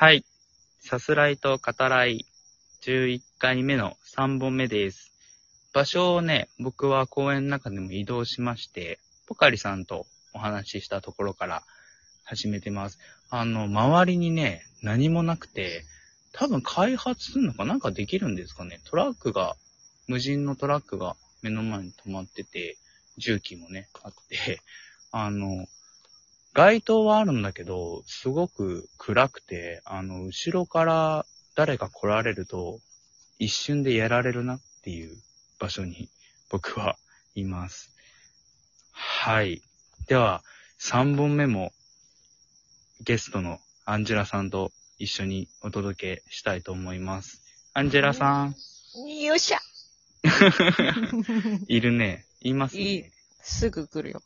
はい。さすらいと語らい、11回目の3本目です。場所をね、僕は公園の中でも移動しまして、ポカリさんとお話ししたところから始めてます。あの、周りにね、何もなくて、多分開発するのかなんかできるんですかね。トラックが、無人のトラックが目の前に止まってて、重機もね、あって、あの、街灯はあるんだけど、すごく暗くて、あの、後ろから誰か来られると、一瞬でやられるなっていう場所に僕はいます。はい。では、3本目もゲストのアンジェラさんと一緒にお届けしたいと思います。アンジェラさん、よっしゃ いるね。いますね。いいすぐ来るよ。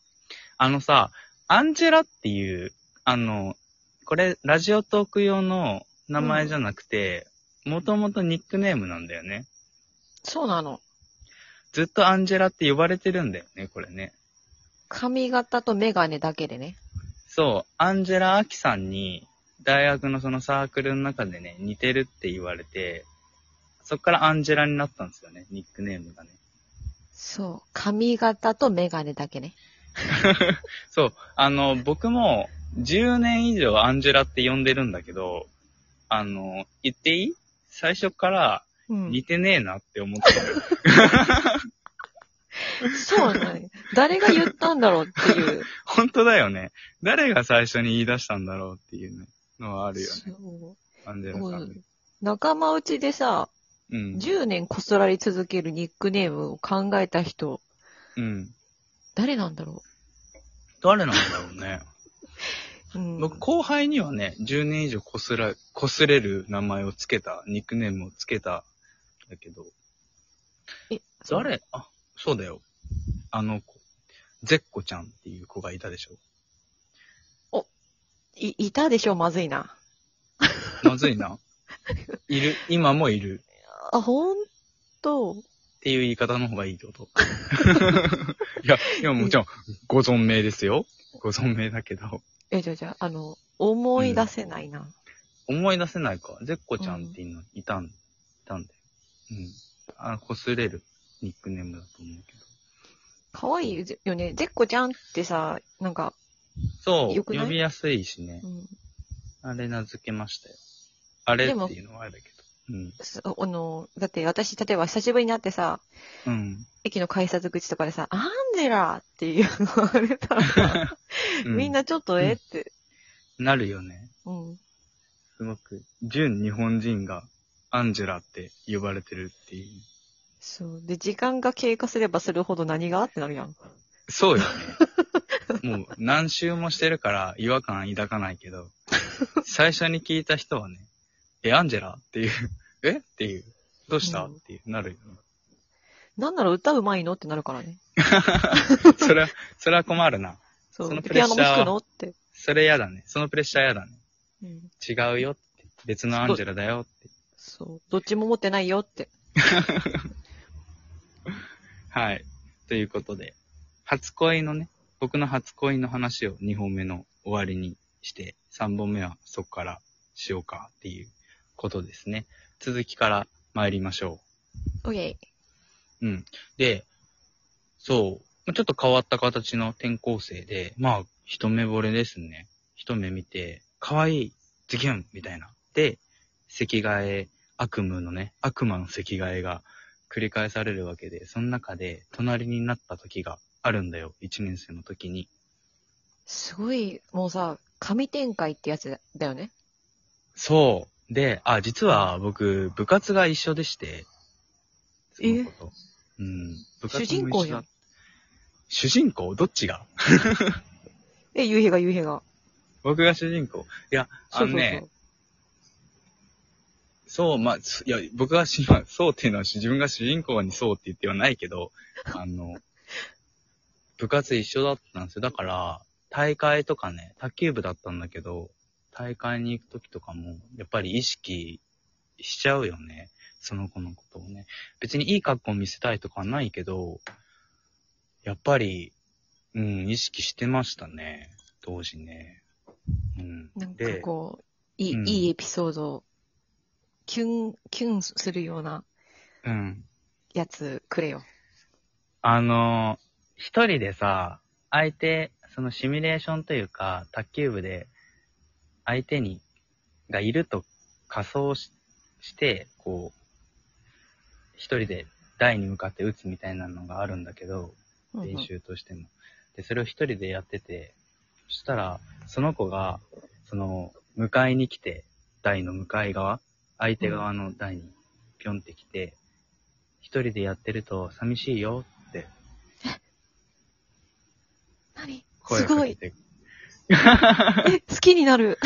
あのさ、アンジェラっていう、あの、これ、ラジオトーク用の名前じゃなくて、もともとニックネームなんだよね。そうなの。ずっとアンジェラって呼ばれてるんだよね、これね。髪型とメガネだけでね。そう、アンジェラ・アキさんに、大学のそのサークルの中でね、似てるって言われて、そっからアンジェラになったんですよね、ニックネームがね。そう。髪型とメガネだけね。そう、あの、僕も10年以上アンジェラって呼んでるんだけど、あの、言っていい？最初からうん。似てねえなって思ってる。そうなのよ。誰が言ったんだろうっていう。本当だよね。誰が最初に言い出したんだろうっていうね、のはあるよね。そうアンジェラさんで。仲間内でさ、うん。10年こすられ続けるニックネームを考えた人、うん。誰なんだろ誰なんだろうね。う。うん。僕、後輩にはね、10年以上こすら、こすれる名前をつけた、ニックネームをつけた、だけど、え、誰？あ、そうだよ。あの子、ゼッコちゃんっていう子がいたでしょ。い、いたでしょまずいな。まずいな。いる、今もいる。あ、ほんとっていう言い方の方がいいってこと？いや、いや、もちろん、ご存命ですよ。ご存命だけど、え、じゃあじゃあ、あの、思い出せないな。思い出せないか。ゼッコちゃんっていうのいたん、いたんだよ。うん。あ、こすれるニックネームだと思うけど。かわいいよね。ゼッコちゃんってさ、なんか、そう、よくない？呼びやすいしねう。ん、あれ名付けましたよ。あれっていうのはあれだけど。うん。すあの、だって私、例えば久しぶりに会ってさ、うん。駅の改札口とかでさ、アンジェラって言われたらさ、うみんなちょっとえって。なるよね。うん。すごく、純日本人がアンジェラって呼ばれてるっていう。そう。で、時間が経過すればするほど何がってなるやん。そうよね。もう何周もしてるから違和感抱かないけど、最初に聞いた人はね、え、アンジェラ？っていう、え？っていう、どうした、うんっていう、なるよね。なんなら歌うまいの？ってなるからね。それは、それは困るな。そう。そのプレッシャーは弾くの？って。それ嫌だね。そのプレッシャー嫌だね。うん。違うよって。別のアンジェラだよって。そう。どっちも持ってないよって。はい。ということで、初恋のね、僕の初恋の話を2本目の終わりにして、3本目はそこからしようかっていうことですね。続きから参りましょオッケう。うん。で、そう、まあちょっと変わった形の転校生で、まあ、一目惚れですね。一目見て、可愛い、ズキュンみたいな。で、席替え、悪夢のね、悪魔の席替えが繰り返されるわけで、その中で隣になった時があるんだよ。一年生の時に。すごい、もうさ、神展開ってやつだよね。そう。で、あ、実は僕、部活が一緒でして。その子とうん。部活も主人公やん一緒だ。主人公？どっちが？え、夕日が夕日が。僕が主人公？いや、あのね、そう、まあ、すいや、僕がし、まあそうっていうのは自分が主人公にそうって言ってはないけど、あの、部活一緒だったんですよ。だから、大会とかね、卓球部だったんだけど、大会に行くときとかも、やっぱり意識しちゃうよね。その子のことをね。別にいい格好見せたいとかはないけど、やっぱり、うん、意識してましたね。当時ね。うん。なんかで、こう、いい、うんいいエピソード、キュン、キュンするようなうん。やつくれよ。あの、一人でさ、相手、そのシミュレーションというか、卓球部で、相手に、がいると仮想しして、こう、一人で台に向かって打つみたいなのがあるんだけど、練習としても。で、それを一人でやってて、そしたら、その子が、その、迎えに来て、台の向かい側、相手側の台にぴょんって来て、一人でやってると寂しいよって 何？声すごい。え、好きになる。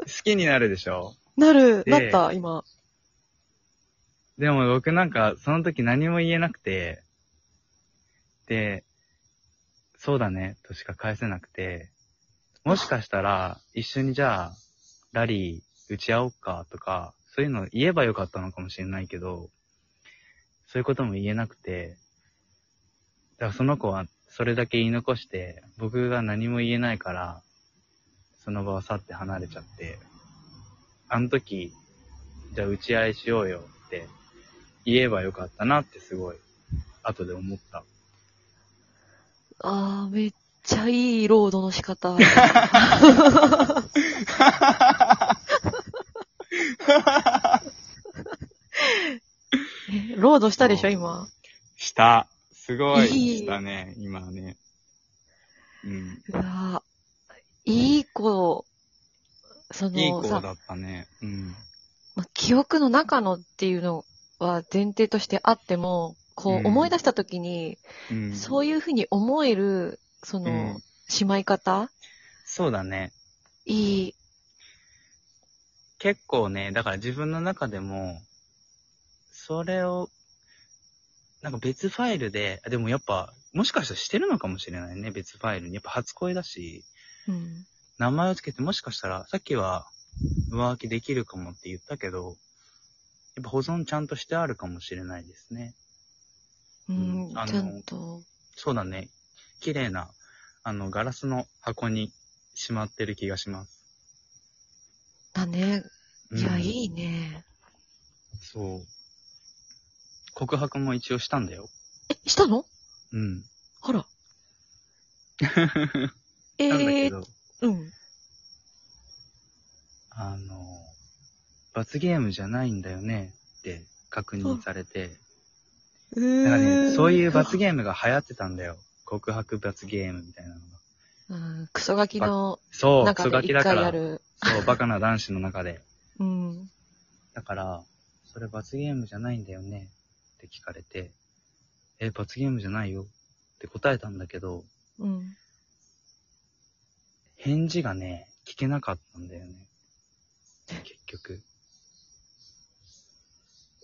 好きになるでしょ？なる。でなった、今。でも僕なんか、その時何も言えなくて、で、そうだね、としか返せなくて、もしかしたら、一緒にじゃあ、ラリー打ち合おうか。とか、そういうの言えばよかったのかもしれないけど、そういうことも言えなくて、だからその子はそれだけ言い残して、僕が何も言えないから、その場を去って離れちゃって、あの時、じゃあ打ち合いしようよって言えばよかったなってすごい、後で思った。あー、めっちゃいいロードの仕方。えロードしたでしょ、今。した。すごい、いいしたね、今ね。うん。うわいい子、そのいい子さ、だったね。うん。ま、記憶の中のっていうのは前提としてあっても、こう思い出した時に、うん、そういうふうに思える、その、うんしまい方？そうだね。いい。結構ね、だから自分の中でも、それを、なんか別ファイルで、あでもやっぱ、もしかしたらしてるのかもしれないね、別ファイルに。やっぱ初恋だし、うん。名前をつけてもしかしたら、さっきは浮気できるかもって言ったけど、やっぱ保存ちゃんとしてあるかもしれないですね。うん、うんあのちゃんと。そうだね。綺麗な、あの、ガラスの箱にしまってる気がします。だね。いや、うんいいね。そう。告白も一応したんだよ。え、したの？うん。あら。え なんだけえー、ど、うん。あの、罰ゲームじゃないんだよねって確認されて、うなんかね、そういう罰ーゲームが流行ってたんだよ。告白罰ゲームみたいなのが。うん、クソガキのそう、クソ中で一ガキだから、回やる。そう、バカな男子の中で。うん。だから、それ罰ゲームじゃないんだよねって聞かれて、え、罰ゲームじゃないよって答えたんだけど、うん。返事がね、聞けなかったんだよね。結局。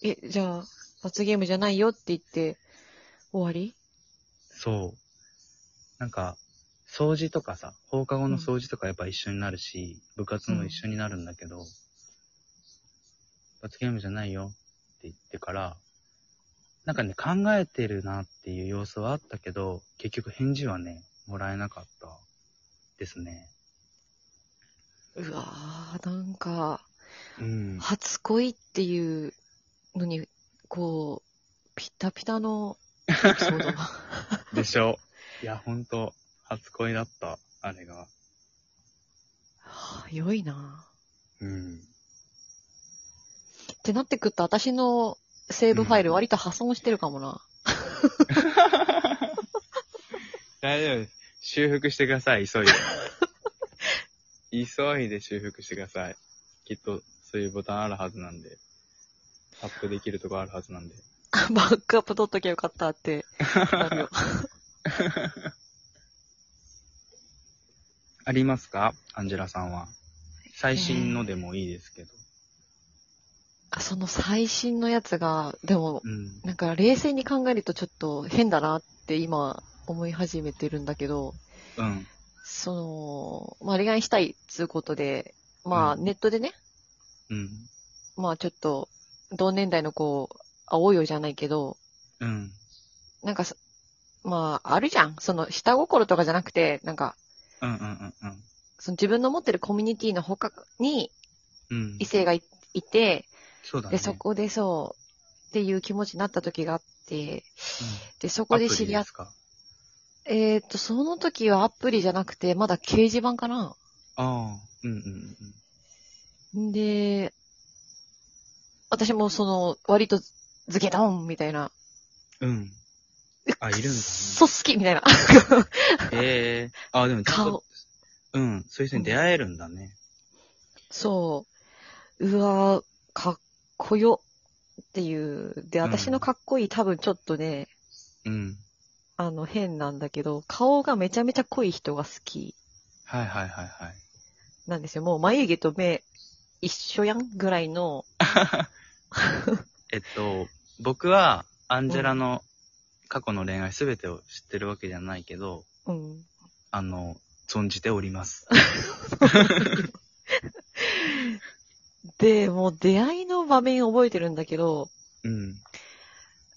え、じゃあ、罰ゲームじゃないよって言って、終わり？そう。なんか、掃除とかさ、放課後の掃除とかやっぱ一緒になるし、部活も一緒になるんだけど、罰ゲームじゃないよって言ってから、なんかね、考えてるなっていう様子はあったけど、結局返事はね、もらえなかったですね。うわー、なんか、うん。初恋っていうのに、こう、ピタピタのエピソード。でしょ。いや、ほんと、初恋だった、あれが。はあ良いなうん。ってなってくると、私のセーブファイル割と破損してるかもな。大丈夫。修復してください、急いで。急いで修復してください。きっと、そういうボタンあるはずなんで。タップできるとこあるはずなんで。バックアップ取っときゃよかったってなるよ。ありますか？アンジェラさんは。最新のでもいいですけど。あその最新のやつが、でも、うん。なんか冷静に考えるとちょっと変だなって今思い始めてるんだけど、うん。その、まあ恋愛したいっつうことで、まあうんネットでね、うん。まあちょっと同年代の子、会おうよじゃないけど、うん。なんかさまああるじゃん。その下心とかじゃなくて、なんか、うんうんうんうん。その自分の持ってるコミュニティの他に、うん異。性がいいて、そうだね。で、そこでそう、っていう気持ちになった時があって、うん、で、そこで知り合っえーっと、その時はアプリじゃなくて、まだ掲示板かなああ、うんうんうん。んで、私もその、割とズケドンみたいな。うん。あいるんだねそう好きみたいな。ええあ、でも顔、うん、そういう人に出会えるんだね。そう。うわーかっこよっていう。で、うん私のかっこいい多分ちょっとね、うん。あの変なんだけど、顔がめちゃめちゃ濃い人が好きはいはいはいはい。なんですよ。もう眉毛と目一緒やんぐらいの、えっと、僕は、アンジェラの過去の恋愛すべてを知ってるわけじゃないけど、うん。あの、存じております。で、もう出会いの場面覚えてるんだけど、うん。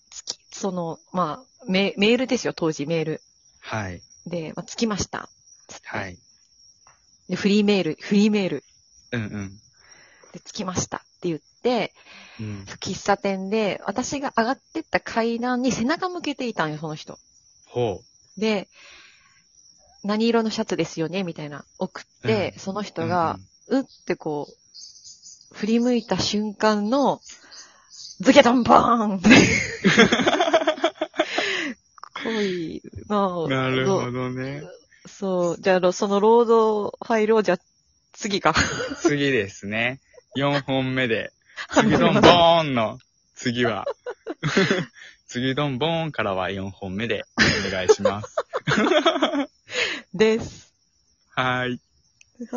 つき、その、まあ、メメールですよ、当時メール。はい。で、まあ、着きました。はい。で、フリーメール、フリーメール。うんうん。で、着きましたって言って、うん。喫茶店で、私が上がってった階段に背中向けていたんよ、その人。ほで、何色のシャツですよねみたいな。送って、うんそのう。人が、うってこう、振り向いた瞬間の、ズケドンボーン。恋の、うんなるほどね。そう。じゃあ、そのロードファイルを、じゃあ、次か。次ですね。4本目で。次どんボーンの次は。次どんボーンからは4本目でお願いします。です。はーい。